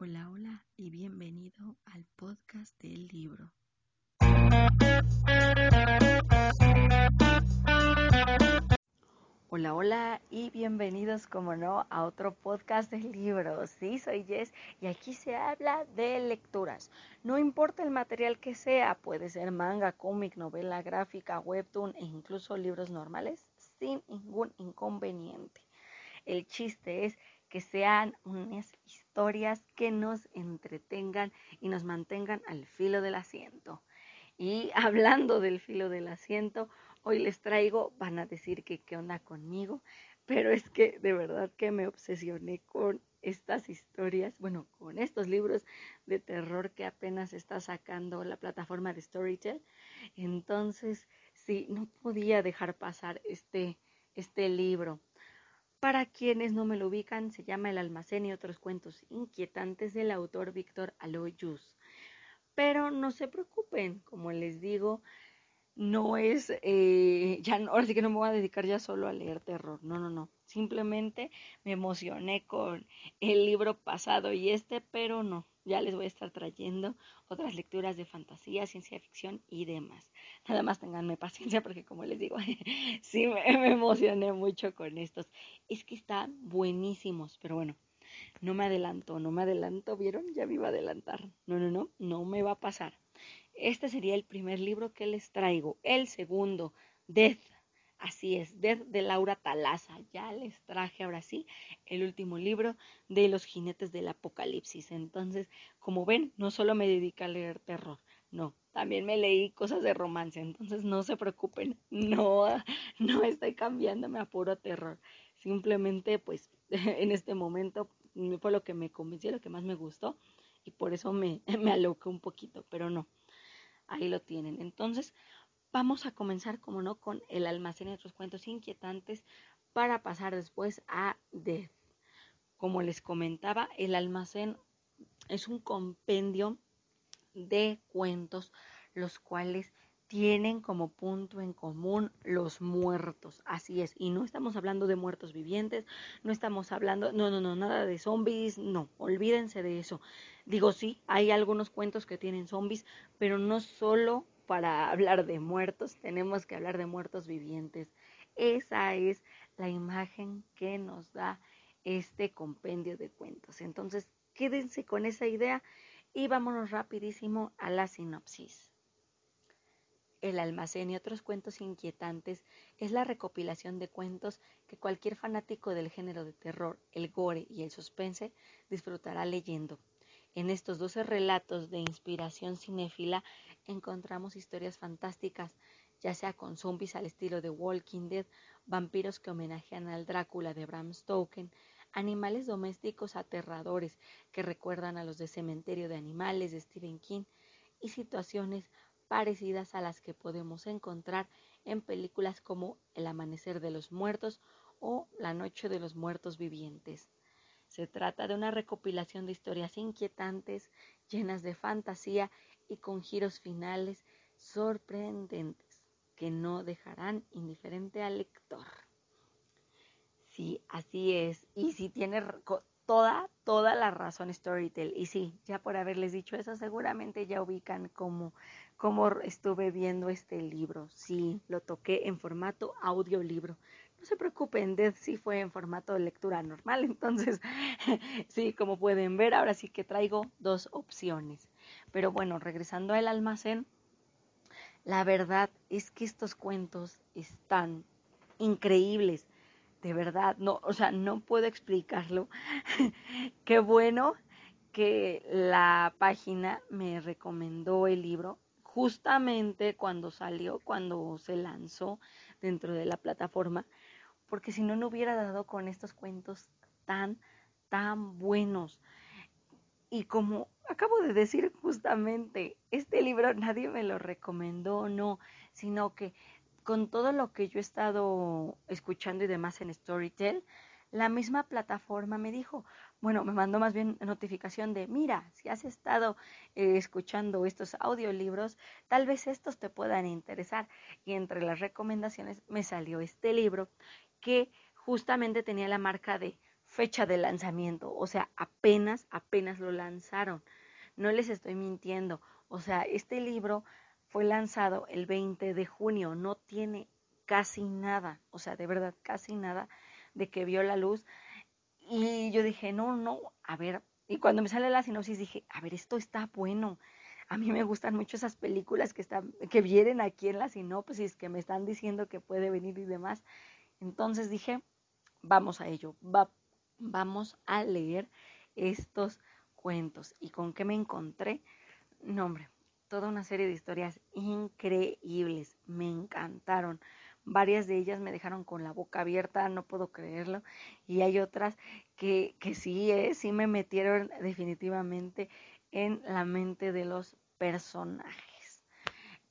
Hola, hola y bienvenido al podcast del libro. Hola, hola y bienvenidos, como no, a otro podcast del libro. Sí, soy Jess y aquí se habla de lecturas. No importa el material que sea, puede ser manga, cómic, novela gráfica, webtoon e incluso libros normales, sin ningún inconveniente. El chiste es que sean unas historias que nos entretengan y nos mantengan al filo del asiento. Y hablando del filo del asiento, hoy les traigo, van a decir que qué onda conmigo, pero es que de verdad que me obsesioné con estas historias, bueno, con estos libros de terror que apenas está sacando la plataforma de Storytel. Entonces, sí, no podía dejar pasar este, este libro. Para quienes no me lo ubican, se llama El almacén y otros cuentos inquietantes del autor Víctor Aloyus. Pero no se preocupen, como les digo, no es, eh, ya ahora sí que no me voy a dedicar ya solo a leer terror, no, no, no. Simplemente me emocioné con el libro pasado y este, pero no, ya les voy a estar trayendo otras lecturas de fantasía, ciencia ficción y demás. Nada más tenganme paciencia porque como les digo, sí me, emocioné mucho con estos. Es que están buenísimos, pero bueno, no me adelanto, no me adelanto, ¿vieron? Ya me iba a adelantar. No, no, no, no me va a pasar. Este sería el primer libro que les traigo. El segundo, Death. Así es, Death de Laura Talaza. Ya les traje ahora sí el último libro de los jinetes del apocalipsis. Entonces, como ven, no solo me dedico a leer terror, no, también me leí cosas de romance. Entonces, no se preocupen, no, no estoy cambiándome a puro terror. Simplemente, pues, en este momento fue lo que me convenció, lo que más me gustó y por eso me, me aloqué un poquito, pero no ahí lo tienen. Entonces, vamos a comenzar, como no, con el almacén y otros cuentos inquietantes para pasar después a Death. Como les comentaba, el almacén es un compendio de cuentos, los cuales tienen como punto en común los muertos. Así es. Y no estamos hablando de muertos vivientes, no estamos hablando, no, no, no, nada de zombies, no, olvídense de eso. Digo, sí, hay algunos cuentos que tienen zombies, pero no solo para hablar de muertos, tenemos que hablar de muertos vivientes. Esa es la imagen que nos da este compendio de cuentos. Entonces, quédense con esa idea y vámonos rapidísimo a la sinopsis. El almacén y otros cuentos inquietantes es la recopilación de cuentos que cualquier fanático del género de terror, el gore y el suspense disfrutará leyendo. En estos doce relatos de inspiración cinéfila encontramos historias fantásticas, ya sea con zombies al estilo de Walking Dead, vampiros que homenajean al Drácula de Bram Stoker, animales domésticos aterradores que recuerdan a los de Cementerio de Animales de Stephen King y situaciones parecidas a las que podemos encontrar en películas como El Amanecer de los Muertos o La Noche de los Muertos Vivientes. Se trata de una recopilación de historias inquietantes, llenas de fantasía y con giros finales sorprendentes que no dejarán indiferente al lector. Sí, así es. Y si tiene toda, toda la razón Storytel. Y sí, ya por haberles dicho eso, seguramente ya ubican cómo, cómo estuve viendo este libro. Sí, lo toqué en formato audiolibro. No se preocupen, Death sí fue en formato de lectura normal, entonces sí, como pueden ver, ahora sí que traigo dos opciones. Pero bueno, regresando al almacén, la verdad es que estos cuentos están increíbles de verdad, no, o sea, no puedo explicarlo. Qué bueno que la página me recomendó el libro justamente cuando salió, cuando se lanzó dentro de la plataforma, porque si no, no hubiera dado con estos cuentos tan, tan buenos. Y como acabo de decir justamente, este libro nadie me lo recomendó, no, sino que con todo lo que yo he estado escuchando y demás en Storytel, la misma plataforma me dijo, bueno, me mandó más bien notificación de, mira, si has estado eh, escuchando estos audiolibros, tal vez estos te puedan interesar. Y entre las recomendaciones me salió este libro que justamente tenía la marca de fecha de lanzamiento, o sea, apenas, apenas lo lanzaron. No les estoy mintiendo, o sea, este libro fue lanzado el 20 de junio, no tiene casi nada, o sea, de verdad, casi nada de que vio la luz. Y yo dije, no, no, a ver, y cuando me sale la sinopsis dije, a ver, esto está bueno. A mí me gustan mucho esas películas que están, que vienen aquí en la sinopsis, que me están diciendo que puede venir y demás. Entonces dije, vamos a ello, vamos a leer estos cuentos. ¿Y con qué me encontré? No, hombre, toda una serie de historias increíbles, me encantaron. Varias de ellas me dejaron con la boca abierta, no puedo creerlo. Y hay otras que, sí, eh, sí me metieron definitivamente en la mente de los personajes.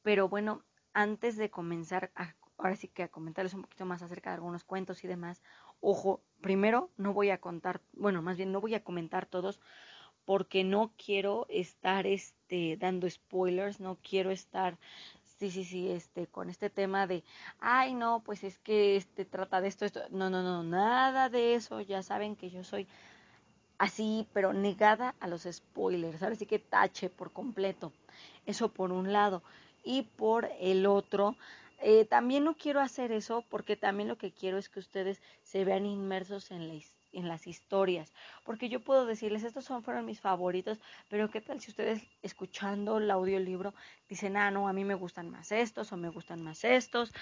Pero bueno, antes de comenzar, ahora sí que a comentarles un poquito más acerca de algunos cuentos y demás, ojo, primero no voy a contar, bueno, más bien no voy a comentar todos porque no quiero estar este dando spoilers, no quiero estar sí, sí, sí, este con este tema de, ay, no, pues es que este trata de esto esto. No, no, no, nada de eso. Ya saben que yo soy así, pero negada a los spoilers. Ahora sí que tache por completo. Eso por un lado. Y por el otro, eh, también no quiero hacer eso porque también lo que quiero es que ustedes se vean inmersos en la en las historias, porque yo puedo decirles, estos son, fueron mis favoritos, pero qué tal si ustedes escuchando el audiolibro dicen, ah, no, a mí me gustan más estos o me gustan más estos.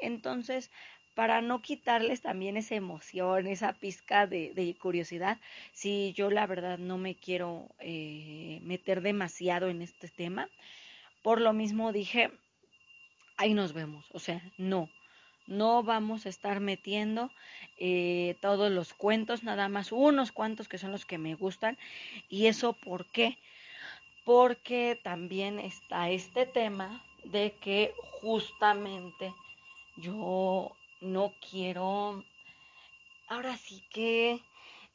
Entonces, para no quitarles también esa emoción, esa pizca de, curiosidad, si yo la verdad no me quiero eh, meter demasiado en este tema, por lo mismo dije, ahí nos vemos, o sea, no, no vamos a estar metiendo eh, todos los cuentos, nada más unos cuantos que son los que me gustan. ¿Y eso por qué? Porque también está este tema de que justamente yo no quiero, ahora sí que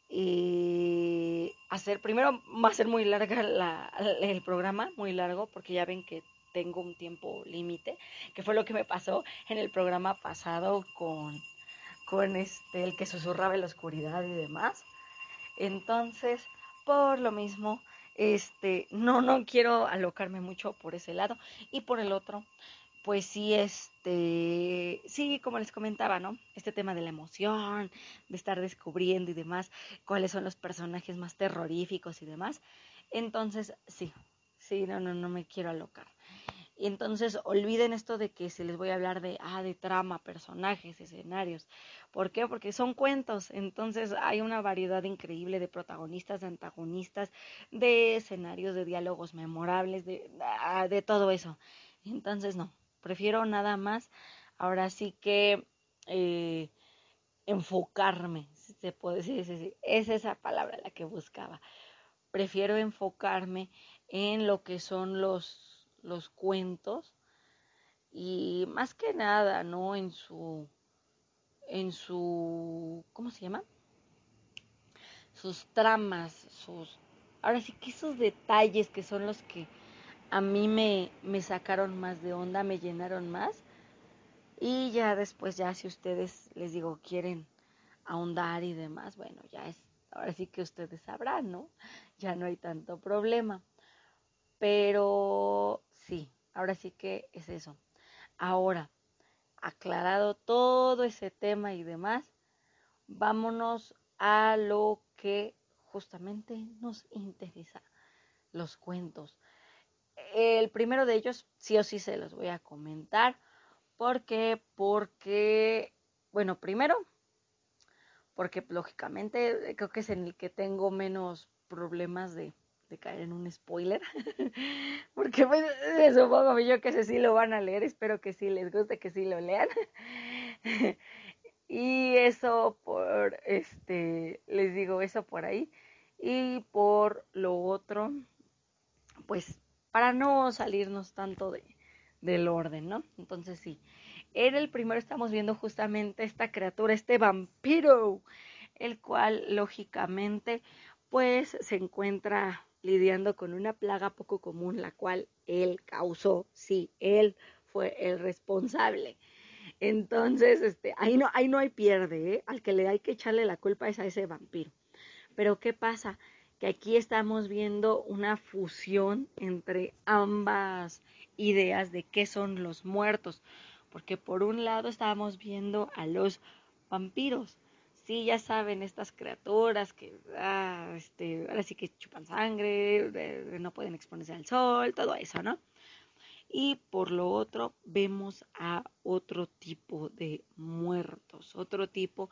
eh, hacer, primero va a ser muy larga el programa, muy largo, porque ya ven que tengo un tiempo límite, que fue lo que me pasó en el programa pasado con, con este, el que susurraba en la oscuridad y demás. Entonces, por lo mismo, este, no, no quiero alocarme mucho por ese lado. Y por el otro, pues sí, este, sí, como les comentaba, ¿no? Este tema de la emoción, de estar descubriendo y demás, cuáles son los personajes más terroríficos y demás. Entonces, sí, sí, no, no, no me quiero alocar. Y entonces olviden esto de que se les voy a hablar de, ah, de trama, personajes, escenarios. ¿Por qué? Porque son cuentos. Entonces hay una variedad increíble de protagonistas, antagonistas, de escenarios, de diálogos memorables, de, ah, de todo eso. Entonces no, prefiero nada más, ahora sí que eh, enfocarme, se puede decir, es esa palabra la que buscaba. Prefiero enfocarme en lo que son los los cuentos y más que nada, ¿no? En su, en su, ¿cómo se llama? Sus tramas, sus, ahora sí que esos detalles que son los que a mí me, me sacaron más de onda, me llenaron más. Y ya después, ya si ustedes, les digo, quieren ahondar y demás, bueno, ya es, ahora sí que ustedes sabrán, ¿no? Ya no hay tanto problema. Pero Sí, ahora sí que es eso. Ahora, aclarado todo ese tema y demás, vámonos a lo que justamente nos interesa, los cuentos. El primero de ellos sí o sí se los voy a comentar. ¿Por qué? Porque, bueno, primero, porque lógicamente creo que es en el que tengo menos problemas de, de caer en un spoiler. Porque pues supongo yo que sí lo van a leer. Espero que sí les guste, que sí lo lean. y eso por, este, les digo eso por ahí. Y por lo otro, pues para no salirnos tanto de, del orden, ¿no? Entonces sí. En el primero estamos viendo justamente esta criatura, este vampiro, el cual lógicamente pues se encuentra lidiando con una plaga poco común, la cual él causó, sí, él fue el responsable. Entonces, este, ahí no, ahí no hay pierde, ¿eh? Al que le hay que echarle la culpa es a ese vampiro. Pero ¿qué pasa? Que aquí estamos viendo una fusión entre ambas ideas de qué son los muertos. Porque por un lado estábamos viendo a los vampiros. Sí, ya saben, estas criaturas que ah, este, ahora sí que chupan sangre, no pueden exponerse al sol, todo eso, ¿no? Y por lo otro, vemos a otro tipo de muertos, otro tipo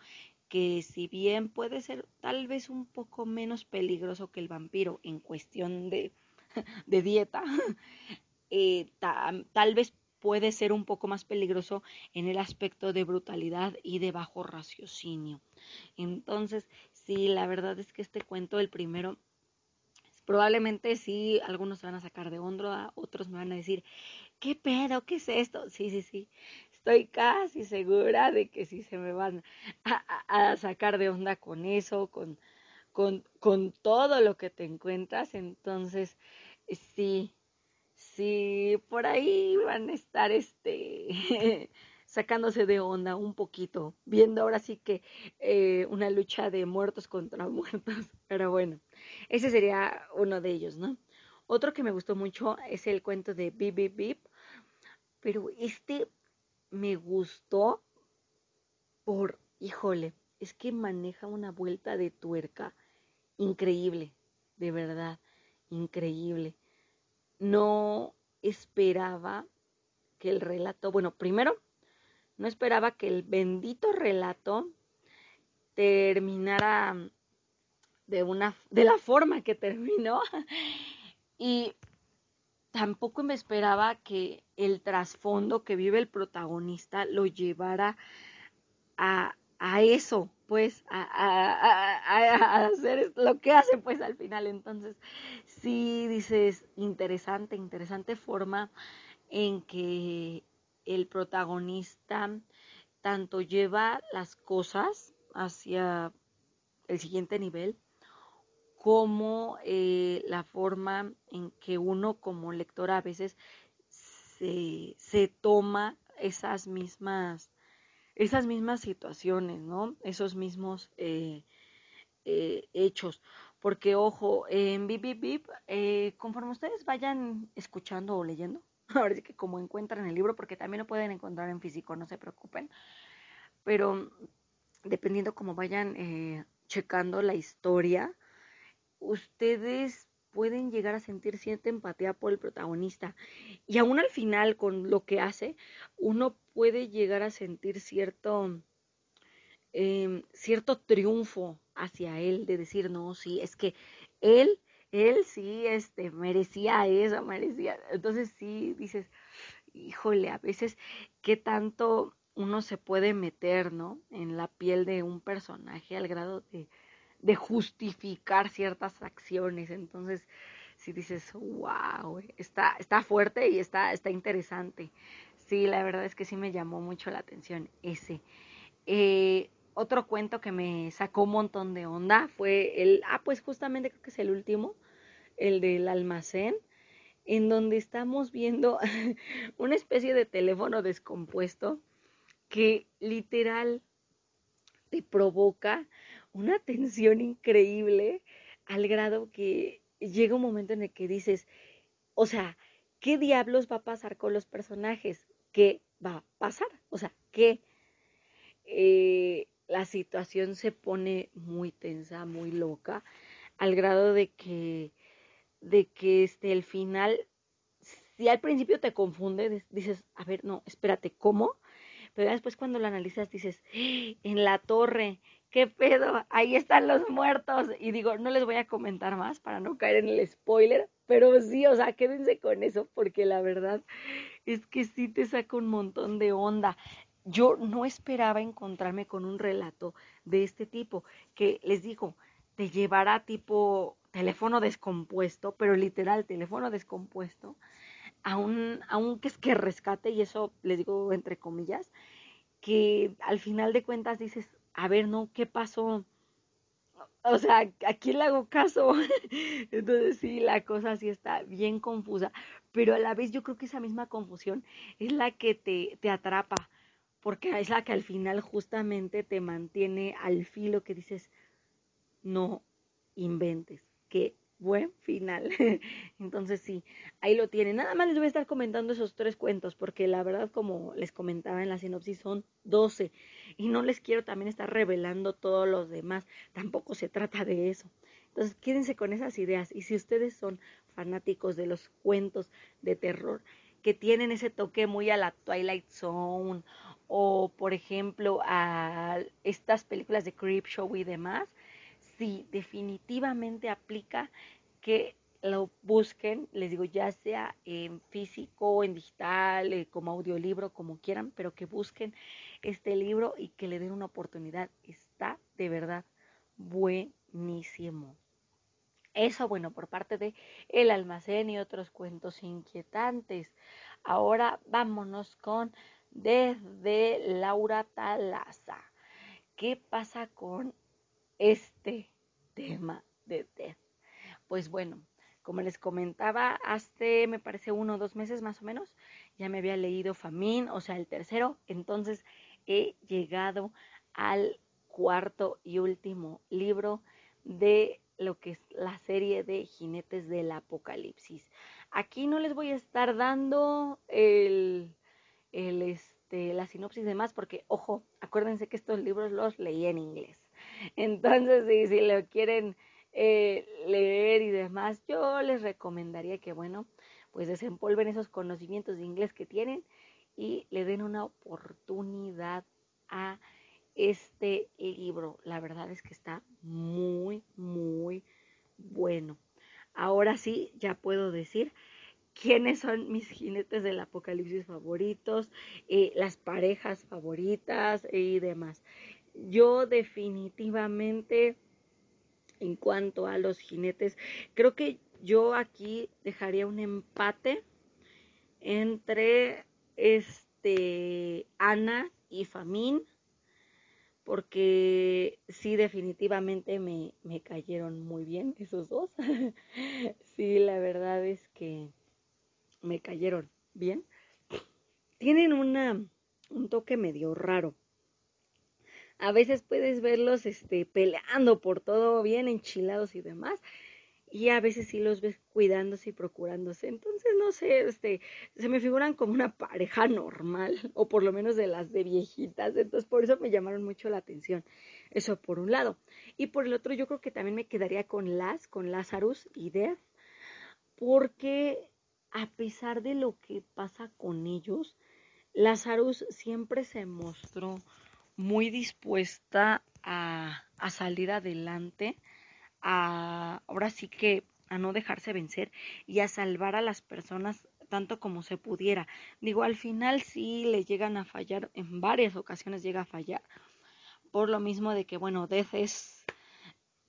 que si bien puede ser tal vez un poco menos peligroso que el vampiro en cuestión de, de dieta, eh, tal vez puede ser un poco más peligroso en el aspecto de brutalidad y de bajo raciocinio. Entonces, sí, la verdad es que este cuento, el primero, probablemente sí, algunos se van a sacar de onda, otros me van a decir, ¿qué pedo? ¿Qué es esto? Sí, sí, sí. Estoy casi segura de que sí se me van a, sacar de onda con eso, con, con, con todo lo que te encuentras. Entonces, sí, sí, por ahí van a estar este sacándose de onda un poquito, viendo ahora sí que eh, una lucha de muertos contra muertos, pero bueno, ese sería uno de ellos, ¿no? Otro que me gustó mucho es el cuento de Bip Bip Bip, pero este me gustó por, híjole, es que maneja una vuelta de tuerca increíble, de verdad, increíble. No esperaba que el relato, bueno, primero, no esperaba que el bendito relato terminara de una de la forma que terminó. Y tampoco me esperaba que el trasfondo que vive el protagonista lo llevara a, a eso, pues, a, a, a, hacer lo que hace, pues, al final. Entonces, sí dices, interesante, interesante forma en que el protagonista tanto lleva las cosas hacia el siguiente nivel, como eh, la forma en que uno como lector a veces se, se toma esas mismas esas mismas situaciones, ¿no? Esos mismos eh, eh, hechos. Porque, ojo, en Bip Bip Bip, eh, conforme ustedes vayan escuchando o leyendo, ahora sí que como encuentran el libro, porque también lo pueden encontrar en físico, no se preocupen, pero dependiendo cómo vayan checando la historia, ustedes pueden llegar a sentir cierta empatía por el protagonista. Y aún al final, con lo que hace, uno puede llegar a sentir cierto, em, cierto triunfo hacia él, de decir, no, sí, es que él, él sí, este, merecía eso, merecía. Entonces sí, dices, híjole, a veces, ¿qué tanto uno se puede meter, ¿no? En la piel de un personaje al grado de de justificar ciertas acciones. Entonces, si dices, wow, está, está fuerte y está, está interesante. Sí, la verdad es que sí me llamó mucho la atención ese. Eh, otro cuento que me sacó un montón de onda fue el, ah, pues justamente creo que es el último, el del almacén, en donde estamos viendo una especie de teléfono descompuesto que literal te provoca una tensión increíble al grado que llega un momento en el que dices, o sea, ¿qué diablos va a pasar con los personajes? ¿Qué va a pasar? O sea, ¿qué? Eh, la situación se pone muy tensa, muy loca, al grado de que, de que este, el final, si al principio te confunde, dices, a ver, no, espérate, ¿cómo? Pero después cuando lo analizas dices, ¡Ah! en la torre, ¿qué pedo? Ahí están los muertos. Y digo, no les voy a comentar más para no caer en el spoiler, pero sí, o sea, quédense con eso porque la verdad es que sí te saca un montón de onda. Yo no esperaba encontrarme con un relato de este tipo, que les digo, te llevará tipo teléfono descompuesto, pero literal teléfono descompuesto, a un, a un que es que rescate, y eso les digo entre comillas, que al final de cuentas dices, a ver, no, ¿qué pasó? O sea, ¿a quién le hago caso? Entonces sí, la cosa sí está bien confusa, pero a la vez yo creo que esa misma confusión es la que te, te atrapa, porque es la que al final justamente te mantiene al filo que dices, no inventes, qué buen final. Entonces sí, ahí lo tienen. Nada más les voy a estar comentando esos tres cuentos, porque la verdad, como les comentaba en la sinopsis, son 12. Y no les quiero también estar revelando todos los demás. Tampoco se trata de eso. Entonces, quédense con esas ideas. Y si ustedes son fanáticos de los cuentos de terror, que tienen ese toque muy a la Twilight Zone, o por ejemplo a estas películas de Creepshow y demás, sí, definitivamente aplica que lo busquen, les digo, ya sea en físico, en digital, eh, como audiolibro, como quieran, pero que busquen este libro y que le den una oportunidad. Está de verdad buenísimo. Eso, bueno, por parte de El Almacén y otros cuentos inquietantes. Ahora vámonos con Desde Laura Talaza. ¿Qué pasa con este tema de Death. Pues bueno, como les comentaba, hace me parece uno o dos meses más o menos, ya me había leído Famín, o sea, el tercero, entonces he llegado al cuarto y último libro de lo que es la serie de Jinetes del Apocalipsis. Aquí no les voy a estar dando el, el este, la sinopsis de más porque, ojo, acuérdense que estos libros los leí en inglés. Entonces, si, lo quieren eh, leer y demás, yo les recomendaría que, bueno, pues desempolven esos conocimientos de inglés que tienen y le den una oportunidad a este libro. La verdad es que está muy, muy bueno. Ahora sí, ya puedo decir quiénes son mis jinetes del apocalipsis favoritos, eh, las parejas favoritas y demás. Yo definitivamente, en cuanto a los jinetes, creo que yo aquí dejaría un empate entre este Ana y Famín, porque sí, definitivamente me, me cayeron muy bien esos dos. sí, la verdad es que me cayeron bien. Tienen una, un toque medio raro a veces puedes verlos este, peleando por todo, bien enchilados y demás, y a veces sí los ves cuidándose y procurándose. Entonces, no sé, este, se me figuran como una pareja normal, o por lo menos de las de viejitas, entonces por eso me llamaron mucho la atención. Eso por un lado. Y por el otro, yo creo que también me quedaría con las, con Lazarus y Death, porque a pesar de lo que pasa con ellos, Lazarus siempre se mostró muy dispuesta a, salir adelante, a, ahora sí que a no dejarse vencer y a salvar a las personas tanto como se pudiera. Digo, al final sí le llegan a fallar, en varias ocasiones llega a fallar, por lo mismo de que, bueno, Death es,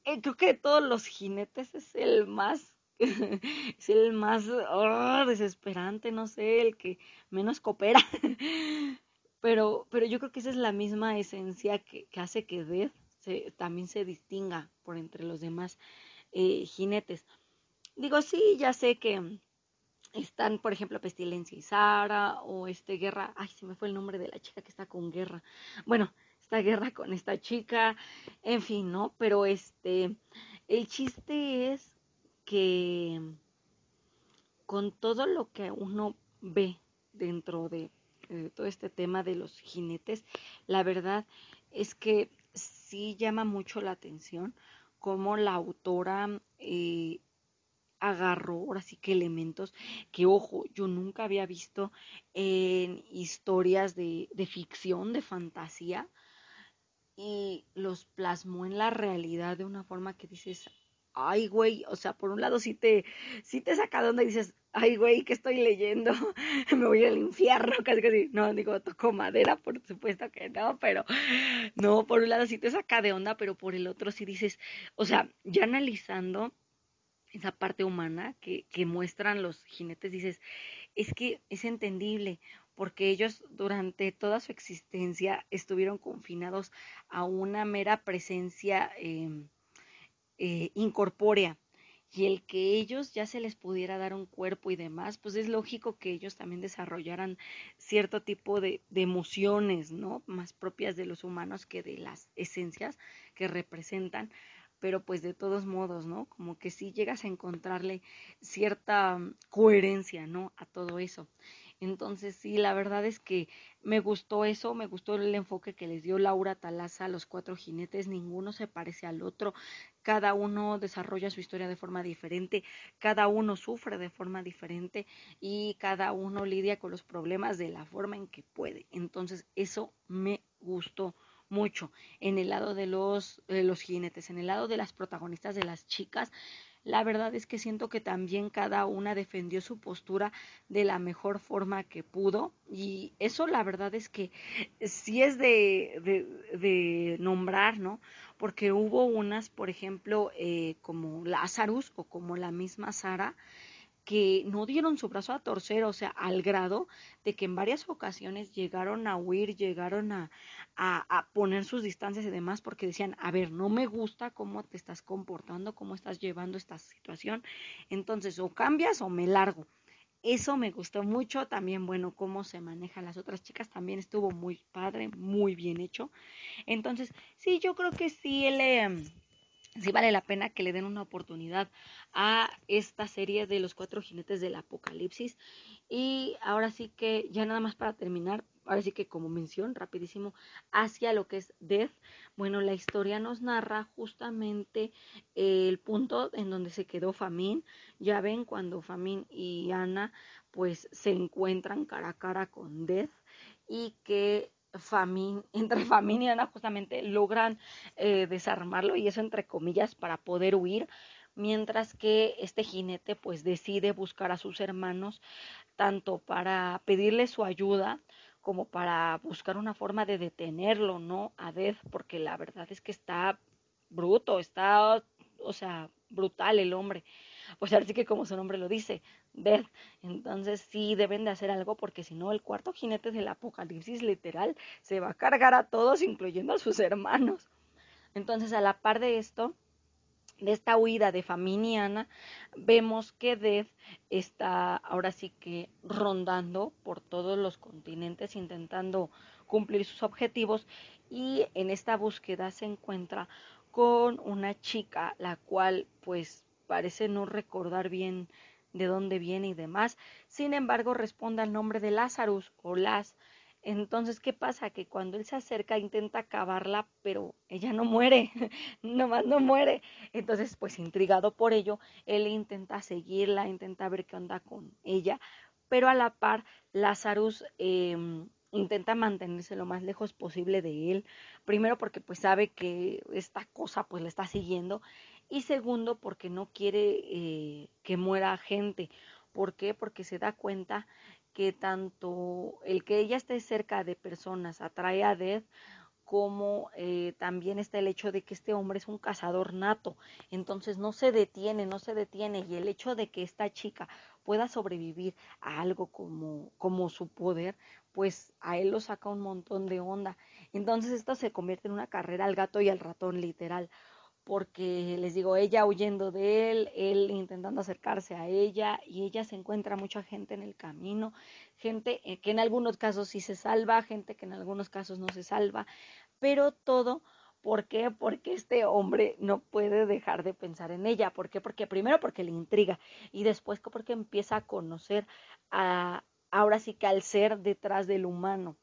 eh, creo que de todos los jinetes es el más, es el más oh, desesperante, no sé, el que menos coopera. Pero, pero yo creo que esa es la misma esencia que, hace que Death se, también se distinga por entre los demás eh, jinetes. Digo, sí, ya sé que están, por ejemplo, Pestilencia y Sara, o este Guerra, ay, se me fue el nombre de la chica que está con Guerra. Bueno, esta guerra con esta chica, en fin, ¿no? Pero este, el chiste es que con todo lo que uno ve dentro de eh, todo este tema de los jinetes, la verdad es que sí llama mucho la atención cómo la autora eh, agarró ahora sí que elementos que, ojo, yo nunca había visto en historias de, de ficción, de fantasía, y los plasmó en la realidad de una forma que dices, ay, güey, o sea, por un lado sí te, sí te saca de onda y dices, ay, güey, ¿qué estoy leyendo? Me voy al infierno, casi casi. No, digo, toco madera, por supuesto que no, pero no, por un lado sí te saca de onda, pero por el otro sí dices, o sea, ya analizando esa parte humana que, que muestran los jinetes, dices, es que es entendible, porque ellos durante toda su existencia estuvieron confinados a una mera presencia eh, eh, incorpórea y el que ellos ya se les pudiera dar un cuerpo y demás, pues es lógico que ellos también desarrollaran cierto tipo de, de emociones, ¿no? Más propias de los humanos que de las esencias que representan pero pues de todos modos, ¿no? Como que sí llegas a encontrarle cierta coherencia, ¿no? A todo eso. Entonces, sí, la verdad es que me gustó eso, me gustó el enfoque que les dio Laura Talaza a los cuatro jinetes, ninguno se parece al otro, cada uno desarrolla su historia de forma diferente, cada uno sufre de forma diferente y cada uno lidia con los problemas de la forma en que puede. Entonces, eso me gustó mucho en el lado de los, de los jinetes, en el lado de las protagonistas de las chicas, la verdad es que siento que también cada una defendió su postura de la mejor forma que pudo y eso la verdad es que sí es de, de, nombrar, ¿no? Porque hubo unas, por ejemplo, eh, como Lazarus o como la misma Sara, que no dieron su brazo a torcer, o sea, al grado de que en varias ocasiones llegaron a huir, llegaron a, a, poner sus distancias y demás, porque decían, a ver, no me gusta cómo te estás comportando, cómo estás llevando esta situación, entonces o cambias o me largo. Eso me gustó mucho, también bueno, cómo se manejan las otras chicas, también estuvo muy padre, muy bien hecho. Entonces, sí, yo creo que sí, él... Eh, sí vale la pena que le den una oportunidad a esta serie de los cuatro jinetes del apocalipsis. Y ahora sí que, ya nada más para terminar, ahora sí que como mención, rapidísimo, hacia lo que es Death. Bueno, la historia nos narra justamente el punto en donde se quedó Famín. Ya ven cuando Famín y Ana pues se encuentran cara a cara con Death y que Famín, entre Famín y Ana justamente logran eh, desarmarlo y eso entre comillas para poder huir, mientras que este jinete pues decide buscar a sus hermanos tanto para pedirle su ayuda como para buscar una forma de detenerlo, ¿no? A Death, porque la verdad es que está bruto, está, o sea, brutal el hombre. Pues ahora sí que como su nombre lo dice, Death. Entonces sí deben de hacer algo porque si no el cuarto jinete del apocalipsis literal se va a cargar a todos, incluyendo a sus hermanos. Entonces a la par de esto, de esta huida de Faminiana, vemos que Death está ahora sí que rondando por todos los continentes intentando cumplir sus objetivos y en esta búsqueda se encuentra con una chica la cual pues parece no recordar bien de dónde viene y demás. Sin embargo, responde al nombre de Lazarus o Las. Entonces, ¿qué pasa? Que cuando él se acerca intenta acabarla, pero ella no muere, nomás no muere. Entonces, pues intrigado por ello, él intenta seguirla, intenta ver qué onda con ella, pero a la par, Lazarus eh, intenta mantenerse lo más lejos posible de él. Primero porque pues sabe que esta cosa pues le está siguiendo y segundo porque no quiere eh, que muera gente. ¿Por qué? Porque se da cuenta que tanto el que ella esté cerca de personas atrae a Death como eh, también está el hecho de que este hombre es un cazador nato, entonces no se detiene, no se detiene y el hecho de que esta chica pueda sobrevivir a algo como, como su poder, pues a él lo saca un montón de onda. Entonces esto se convierte en una carrera al gato y al ratón literal, porque les digo, ella huyendo de él, él intentando acercarse a ella y ella se encuentra mucha gente en el camino, gente eh, que en algunos casos sí se salva, gente que en algunos casos no se salva, pero todo ¿Por qué? Porque este hombre no puede dejar de pensar en ella. ¿Por qué? Porque primero porque le intriga y después porque empieza a conocer a, ahora sí que al ser detrás del humano.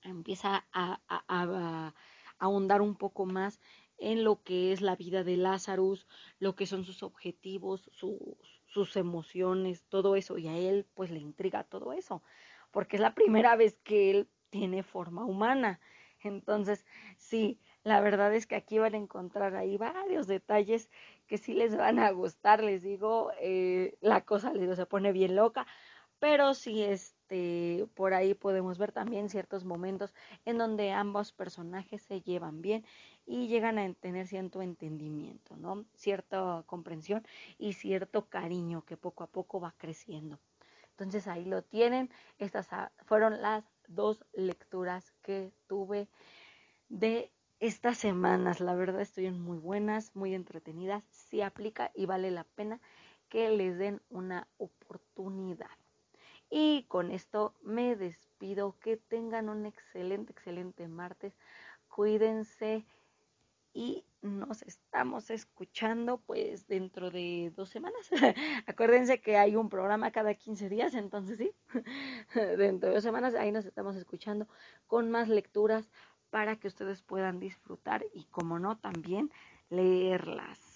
Empieza a, a, ahondar un poco más en lo que es la vida de Lazarus, lo que son sus objetivos, sus, emociones, todo eso. Y a él pues le intriga todo eso, porque es la primera vez que él tiene forma humana. Entonces, sí, la verdad es que aquí van a encontrar ahí varios detalles que sí les van a gustar. Les digo, eh, la cosa se pone bien loca, pero sí este por ahí podemos ver también ciertos momentos en donde ambos personajes se llevan bien y llegan a tener cierto entendimiento, ¿no? Cierta comprensión y cierto cariño que poco a poco va creciendo. Entonces ahí lo tienen. Estas fueron las dos lecturas que tuve de estas semanas. La verdad estoy en muy buenas, muy entretenidas. Sí aplica y vale la pena que les den una oportunidad. Y con esto me despido. Que tengan un excelente, excelente martes. Cuídense y nos estamos escuchando pues dentro de dos semanas. Acuérdense que hay un programa cada 15 días, entonces sí, dentro de dos semanas ahí nos estamos escuchando con más lecturas para que ustedes puedan disfrutar y como no también leerlas.